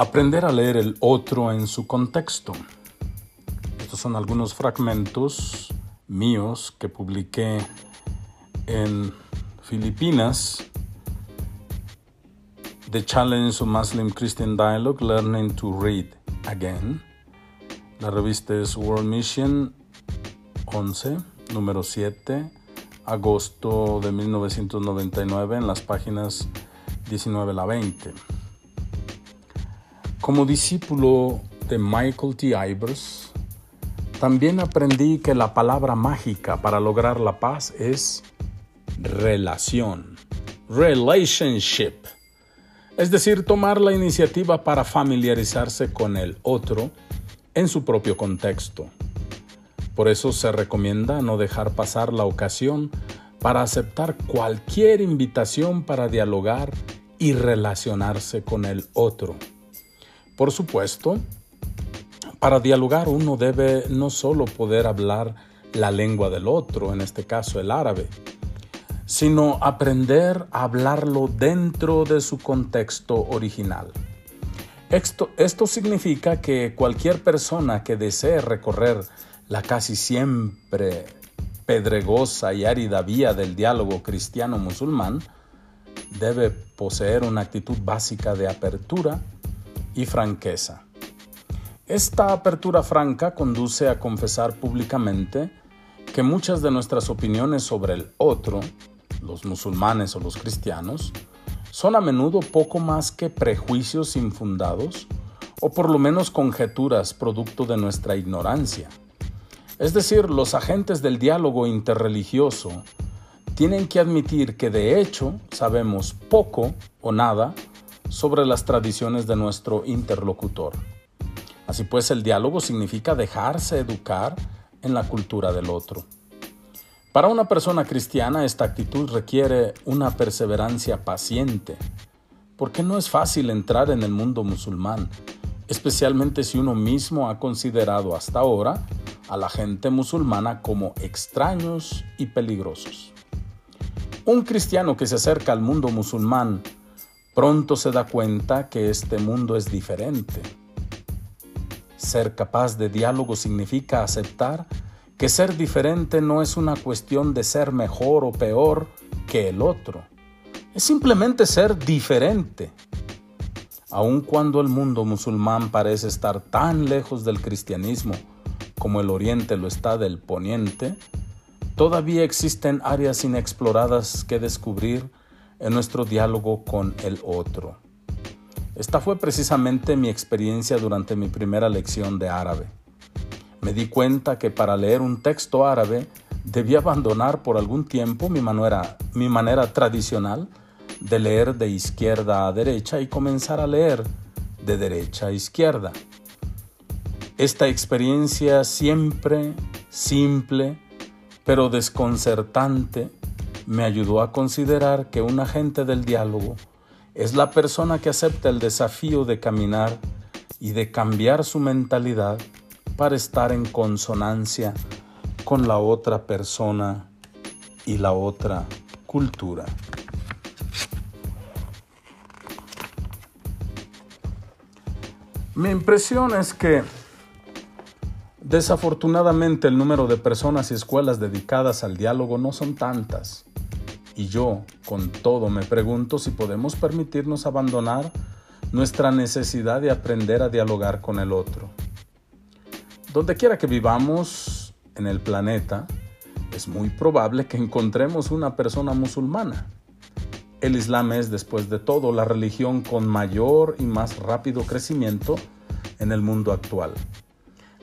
Aprender a leer el otro en su contexto. Estos son algunos fragmentos míos que publiqué en Filipinas. The Challenge of Muslim Christian Dialogue, Learning to Read Again. La revista es World Mission 11, número 7, agosto de 1999, en las páginas 19 a la 20. Como discípulo de Michael T. Ivers, también aprendí que la palabra mágica para lograr la paz es relación, relationship. Es decir, tomar la iniciativa para familiarizarse con el otro en su propio contexto. Por eso se recomienda no dejar pasar la ocasión para aceptar cualquier invitación para dialogar y relacionarse con el otro. Por supuesto, para dialogar uno debe no solo poder hablar la lengua del otro, en este caso el árabe, sino aprender a hablarlo dentro de su contexto original. Esto, esto significa que cualquier persona que desee recorrer la casi siempre pedregosa y árida vía del diálogo cristiano-musulmán debe poseer una actitud básica de apertura, y franqueza. Esta apertura franca conduce a confesar públicamente que muchas de nuestras opiniones sobre el otro, los musulmanes o los cristianos, son a menudo poco más que prejuicios infundados o por lo menos conjeturas producto de nuestra ignorancia. Es decir, los agentes del diálogo interreligioso tienen que admitir que de hecho sabemos poco o nada sobre las tradiciones de nuestro interlocutor. Así pues, el diálogo significa dejarse educar en la cultura del otro. Para una persona cristiana esta actitud requiere una perseverancia paciente, porque no es fácil entrar en el mundo musulmán, especialmente si uno mismo ha considerado hasta ahora a la gente musulmana como extraños y peligrosos. Un cristiano que se acerca al mundo musulmán pronto se da cuenta que este mundo es diferente. Ser capaz de diálogo significa aceptar que ser diferente no es una cuestión de ser mejor o peor que el otro. Es simplemente ser diferente. Aun cuando el mundo musulmán parece estar tan lejos del cristianismo como el oriente lo está del poniente, todavía existen áreas inexploradas que descubrir en nuestro diálogo con el otro. Esta fue precisamente mi experiencia durante mi primera lección de árabe. Me di cuenta que para leer un texto árabe debía abandonar por algún tiempo mi manera, mi manera tradicional de leer de izquierda a derecha y comenzar a leer de derecha a izquierda. Esta experiencia siempre simple, pero desconcertante, me ayudó a considerar que un agente del diálogo es la persona que acepta el desafío de caminar y de cambiar su mentalidad para estar en consonancia con la otra persona y la otra cultura. Mi impresión es que desafortunadamente el número de personas y escuelas dedicadas al diálogo no son tantas. Y yo, con todo, me pregunto si podemos permitirnos abandonar nuestra necesidad de aprender a dialogar con el otro. Donde quiera que vivamos en el planeta, es muy probable que encontremos una persona musulmana. El Islam es, después de todo, la religión con mayor y más rápido crecimiento en el mundo actual.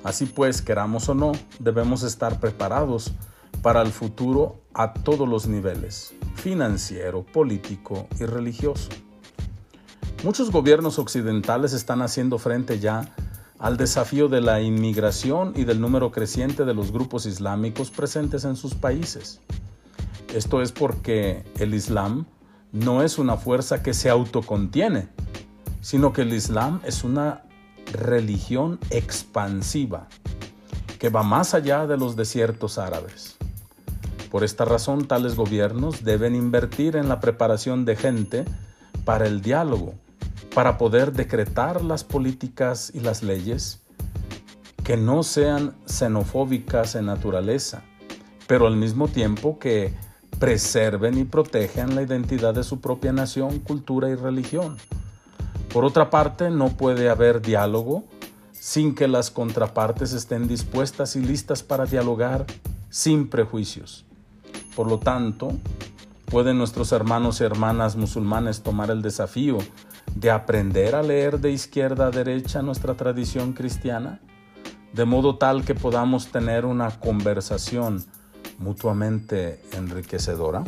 Así pues, queramos o no, debemos estar preparados para el futuro a todos los niveles, financiero, político y religioso. Muchos gobiernos occidentales están haciendo frente ya al desafío de la inmigración y del número creciente de los grupos islámicos presentes en sus países. Esto es porque el Islam no es una fuerza que se autocontiene, sino que el Islam es una religión expansiva que va más allá de los desiertos árabes. Por esta razón, tales gobiernos deben invertir en la preparación de gente para el diálogo para poder decretar las políticas y las leyes que no sean xenofóbicas en naturaleza, pero al mismo tiempo que preserven y protejan la identidad de su propia nación, cultura y religión. Por otra parte, no puede haber diálogo sin que las contrapartes estén dispuestas y listas para dialogar sin prejuicios. Por lo tanto, pueden nuestros hermanos y hermanas musulmanes tomar el desafío de aprender a leer de izquierda a derecha nuestra tradición cristiana, de modo tal que podamos tener una conversación mutuamente enriquecedora.